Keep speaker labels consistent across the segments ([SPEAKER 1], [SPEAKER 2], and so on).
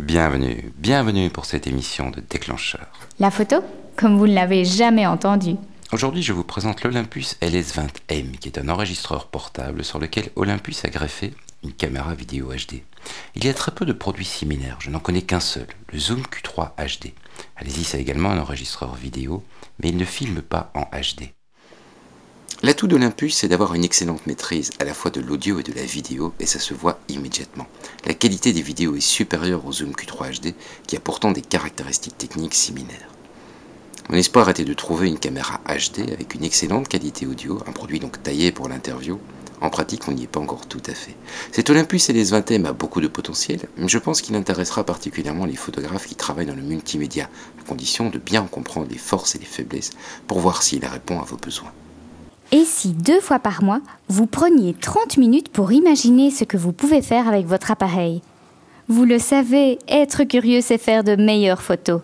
[SPEAKER 1] Bienvenue, bienvenue pour cette émission de Déclencheur.
[SPEAKER 2] La photo Comme vous ne l'avez jamais entendu.
[SPEAKER 1] Aujourd'hui, je vous présente l'Olympus LS20M, qui est un enregistreur portable sur lequel Olympus a greffé une caméra vidéo HD. Il y a très peu de produits similaires, je n'en connais qu'un seul, le Zoom Q3 HD. Allez-y, c'est également un enregistreur vidéo, mais il ne filme pas en HD. L'atout d'Olympus, c'est d'avoir une excellente maîtrise à la fois de l'audio et de la vidéo, et ça se voit immédiatement. La qualité des vidéos est supérieure au Zoom Q3 HD, qui a pourtant des caractéristiques techniques similaires. Mon espoir était de trouver une caméra HD avec une excellente qualité audio, un produit donc taillé pour l'interview. En pratique, on n'y est pas encore tout à fait. Cet Olympus LS20M a beaucoup de potentiel, mais je pense qu'il intéressera particulièrement les photographes qui travaillent dans le multimédia, à condition de bien comprendre les forces et les faiblesses pour voir s'il répond à vos besoins.
[SPEAKER 2] Et si deux fois par mois, vous preniez 30 minutes pour imaginer ce que vous pouvez faire avec votre appareil? Vous le savez, être curieux, c'est faire de meilleures photos.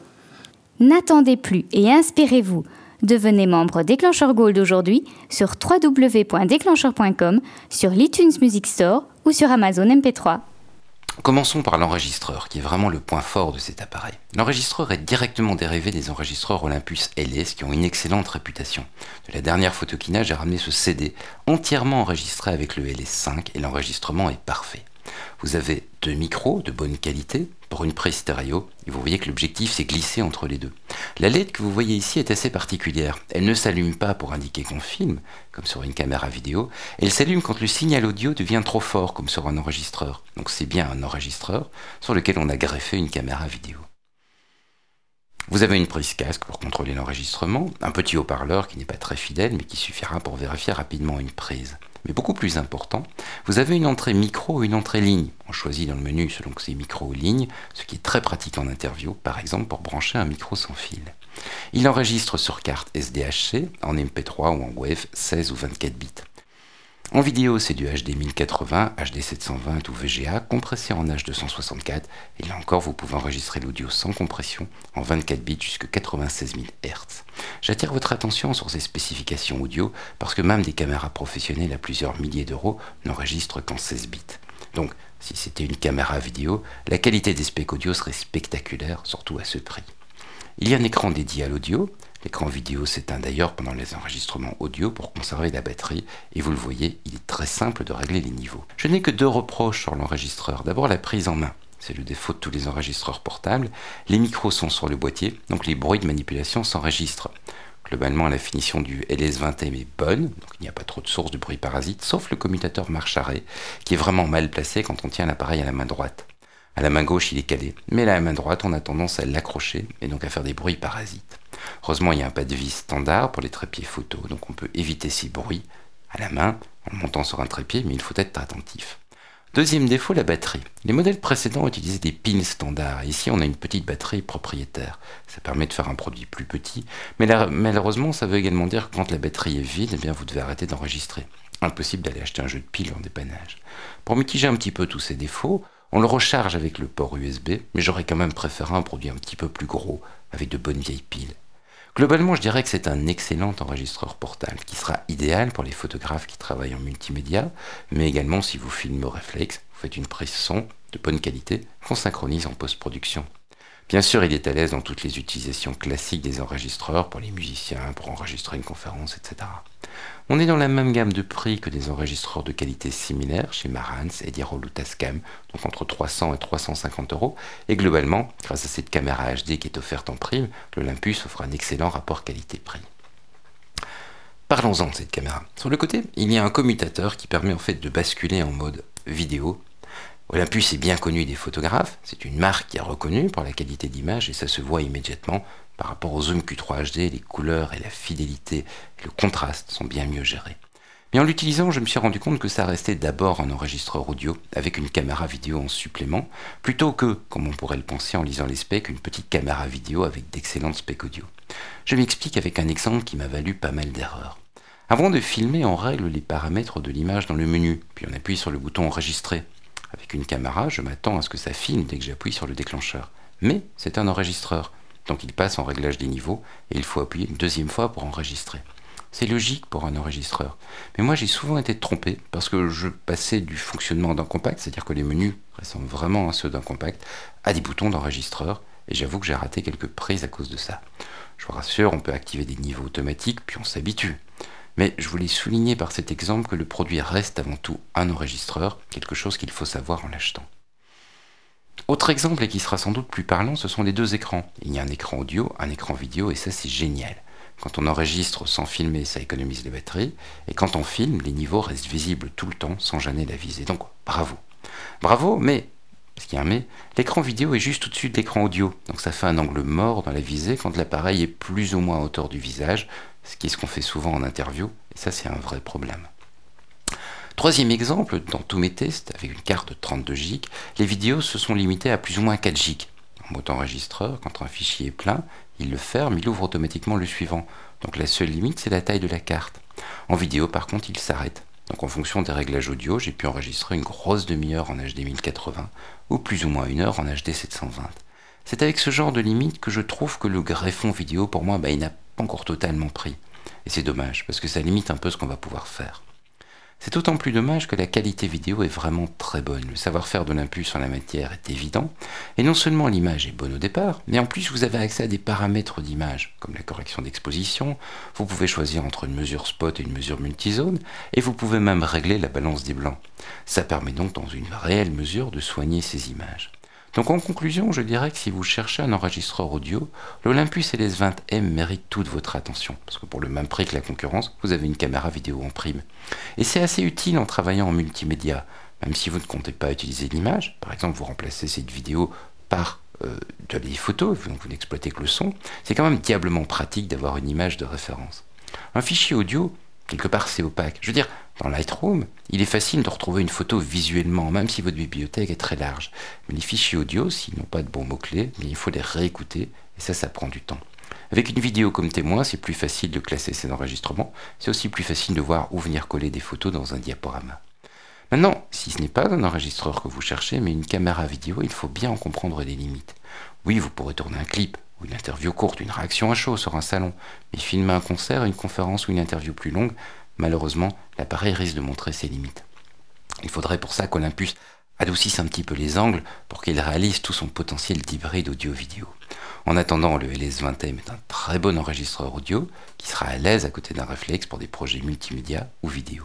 [SPEAKER 2] N'attendez plus et inspirez-vous. Devenez membre Déclencheur Gold aujourd'hui sur www.déclencheur.com, sur l'iTunes Music Store ou sur Amazon MP3.
[SPEAKER 1] Commençons par l'enregistreur, qui est vraiment le point fort de cet appareil. L'enregistreur est directement dérivé des enregistreurs Olympus LS qui ont une excellente réputation. De la dernière photokina, j'ai ramené ce CD entièrement enregistré avec le LS5 et l'enregistrement est parfait. Vous avez deux micros de bonne qualité pour une prise stéréo et vous voyez que l'objectif s'est glissé entre les deux. La LED que vous voyez ici est assez particulière. Elle ne s'allume pas pour indiquer qu'on filme, comme sur une caméra vidéo. Elle s'allume quand le signal audio devient trop fort, comme sur un enregistreur. Donc c'est bien un enregistreur sur lequel on a greffé une caméra vidéo. Vous avez une prise casque pour contrôler l'enregistrement, un petit haut-parleur qui n'est pas très fidèle mais qui suffira pour vérifier rapidement une prise. Mais beaucoup plus important, vous avez une entrée micro et une entrée ligne. On choisit dans le menu selon que c'est micro ou ligne, ce qui est très pratique en interview, par exemple pour brancher un micro sans fil. Il enregistre sur carte SDHC, en MP3 ou en WAV 16 ou 24 bits. En vidéo, c'est du HD 1080, HD 720 ou VGA compressé en H264. Et là encore, vous pouvez enregistrer l'audio sans compression en 24 bits jusqu'à 96 000 Hz. J'attire votre attention sur ces spécifications audio parce que même des caméras professionnelles à plusieurs milliers d'euros n'enregistrent qu'en 16 bits. Donc, si c'était une caméra vidéo, la qualité des specs audio serait spectaculaire, surtout à ce prix. Il y a un écran dédié à l'audio, L'écran vidéo s'éteint d'ailleurs pendant les enregistrements audio pour conserver la batterie et vous le voyez, il est très simple de régler les niveaux. Je n'ai que deux reproches sur l'enregistreur. D'abord la prise en main. C'est le défaut de tous les enregistreurs portables. Les micros sont sur le boîtier, donc les bruits de manipulation s'enregistrent. Globalement, la finition du LS20M est bonne, donc il n'y a pas trop de sources de bruit parasite, sauf le commutateur marche-arrêt, qui est vraiment mal placé quand on tient l'appareil à la main droite. À la main gauche, il est calé, mais à la main droite, on a tendance à l'accrocher et donc à faire des bruits parasites. Heureusement, il y a un pas de vis standard pour les trépieds photo, donc on peut éviter ces bruits à la main en montant sur un trépied, mais il faut être attentif. Deuxième défaut, la batterie. Les modèles précédents utilisaient des pins standards. Ici, on a une petite batterie propriétaire. Ça permet de faire un produit plus petit, mais malheureusement, ça veut également dire que quand la batterie est vide, eh bien, vous devez arrêter d'enregistrer. Impossible d'aller acheter un jeu de piles en dépannage. Pour mitiger un petit peu tous ces défauts, on le recharge avec le port USB, mais j'aurais quand même préféré un produit un petit peu plus gros, avec de bonnes vieilles piles. Globalement, je dirais que c'est un excellent enregistreur portable qui sera idéal pour les photographes qui travaillent en multimédia, mais également si vous filmez au réflexe, vous faites une prise son de bonne qualité qu'on synchronise en post-production. Bien sûr, il est à l'aise dans toutes les utilisations classiques des enregistreurs pour les musiciens, pour enregistrer une conférence, etc. On est dans la même gamme de prix que des enregistreurs de qualité similaire chez Marantz, Edirol ou Tascam, donc entre 300 et 350 euros. Et globalement, grâce à cette caméra HD qui est offerte en prime, l'Olympus offre un excellent rapport qualité-prix. Parlons-en de cette caméra. Sur le côté, il y a un commutateur qui permet en fait de basculer en mode vidéo Olympus est bien connu des photographes, c'est une marque qui est reconnue pour la qualité d'image et ça se voit immédiatement par rapport au zoom Q3 HD, les couleurs et la fidélité, le contraste sont bien mieux gérés. Mais en l'utilisant, je me suis rendu compte que ça restait d'abord un enregistreur audio avec une caméra vidéo en supplément, plutôt que, comme on pourrait le penser en lisant les specs, une petite caméra vidéo avec d'excellentes specs audio. Je m'explique avec un exemple qui m'a valu pas mal d'erreurs. Avant de filmer, on règle les paramètres de l'image dans le menu, puis on appuie sur le bouton enregistrer. Avec une caméra, je m'attends à ce que ça filme dès que j'appuie sur le déclencheur. Mais c'est un enregistreur, donc il passe en réglage des niveaux et il faut appuyer une deuxième fois pour enregistrer. C'est logique pour un enregistreur. Mais moi j'ai souvent été trompé parce que je passais du fonctionnement d'un compact, c'est-à-dire que les menus ressemblent vraiment à ceux d'un compact, à des boutons d'enregistreur, et j'avoue que j'ai raté quelques prises à cause de ça. Je vous rassure, on peut activer des niveaux automatiques, puis on s'habitue. Mais je voulais souligner par cet exemple que le produit reste avant tout un enregistreur, quelque chose qu'il faut savoir en l'achetant. Autre exemple, et qui sera sans doute plus parlant, ce sont les deux écrans. Il y a un écran audio, un écran vidéo, et ça c'est génial. Quand on enregistre sans filmer, ça économise les batteries, et quand on filme, les niveaux restent visibles tout le temps sans gêner la visée. Donc bravo. Bravo, mais, parce qu'il y a un mais, l'écran vidéo est juste au-dessus de l'écran audio, donc ça fait un angle mort dans la visée quand l'appareil est plus ou moins à hauteur du visage, ce qui est ce qu'on fait souvent en interview, et ça c'est un vrai problème. Troisième exemple, dans tous mes tests, avec une carte de 32 Go, les vidéos se sont limitées à plus ou moins 4 Go. En mode enregistreur, quand un fichier est plein, il le ferme, il ouvre automatiquement le suivant. Donc la seule limite, c'est la taille de la carte. En vidéo, par contre, il s'arrête. Donc en fonction des réglages audio, j'ai pu enregistrer une grosse demi-heure en HD 1080 ou plus ou moins une heure en HD 720. C'est avec ce genre de limite que je trouve que le greffon vidéo, pour moi, bah, il n'a pas encore totalement pris. Et c'est dommage, parce que ça limite un peu ce qu'on va pouvoir faire. C'est d'autant plus dommage que la qualité vidéo est vraiment très bonne. Le savoir-faire de l'impulse en la matière est évident. Et non seulement l'image est bonne au départ, mais en plus vous avez accès à des paramètres d'image, comme la correction d'exposition. Vous pouvez choisir entre une mesure spot et une mesure multizone. Et vous pouvez même régler la balance des blancs. Ça permet donc dans une réelle mesure de soigner ces images. Donc en conclusion, je dirais que si vous cherchez un enregistreur audio, l'Olympus LS20M mérite toute votre attention, parce que pour le même prix que la concurrence, vous avez une caméra vidéo en prime. Et c'est assez utile en travaillant en multimédia, même si vous ne comptez pas utiliser l'image, par exemple vous remplacez cette vidéo par euh, de des photos, donc vous n'exploitez que le son, c'est quand même diablement pratique d'avoir une image de référence. Un fichier audio, quelque part c'est opaque. Je veux dire, dans Lightroom, il est facile de retrouver une photo visuellement, même si votre bibliothèque est très large. Mais les fichiers audio, s'ils n'ont pas de bons mots-clés, il faut les réécouter, et ça, ça prend du temps. Avec une vidéo comme témoin, c'est plus facile de classer ces enregistrements, c'est aussi plus facile de voir où venir coller des photos dans un diaporama. Maintenant, si ce n'est pas un enregistreur que vous cherchez, mais une caméra vidéo, il faut bien en comprendre les limites. Oui, vous pourrez tourner un clip, ou une interview courte, une réaction à chaud sur un salon, mais filmer un concert, une conférence ou une interview plus longue, malheureusement, l'appareil risque de montrer ses limites. Il faudrait pour ça qu'Olympus adoucisse un petit peu les angles pour qu'il réalise tout son potentiel d'hybride audio-vidéo. En attendant, le LS20M est un très bon enregistreur audio qui sera à l'aise à côté d'un réflexe pour des projets multimédia ou vidéo.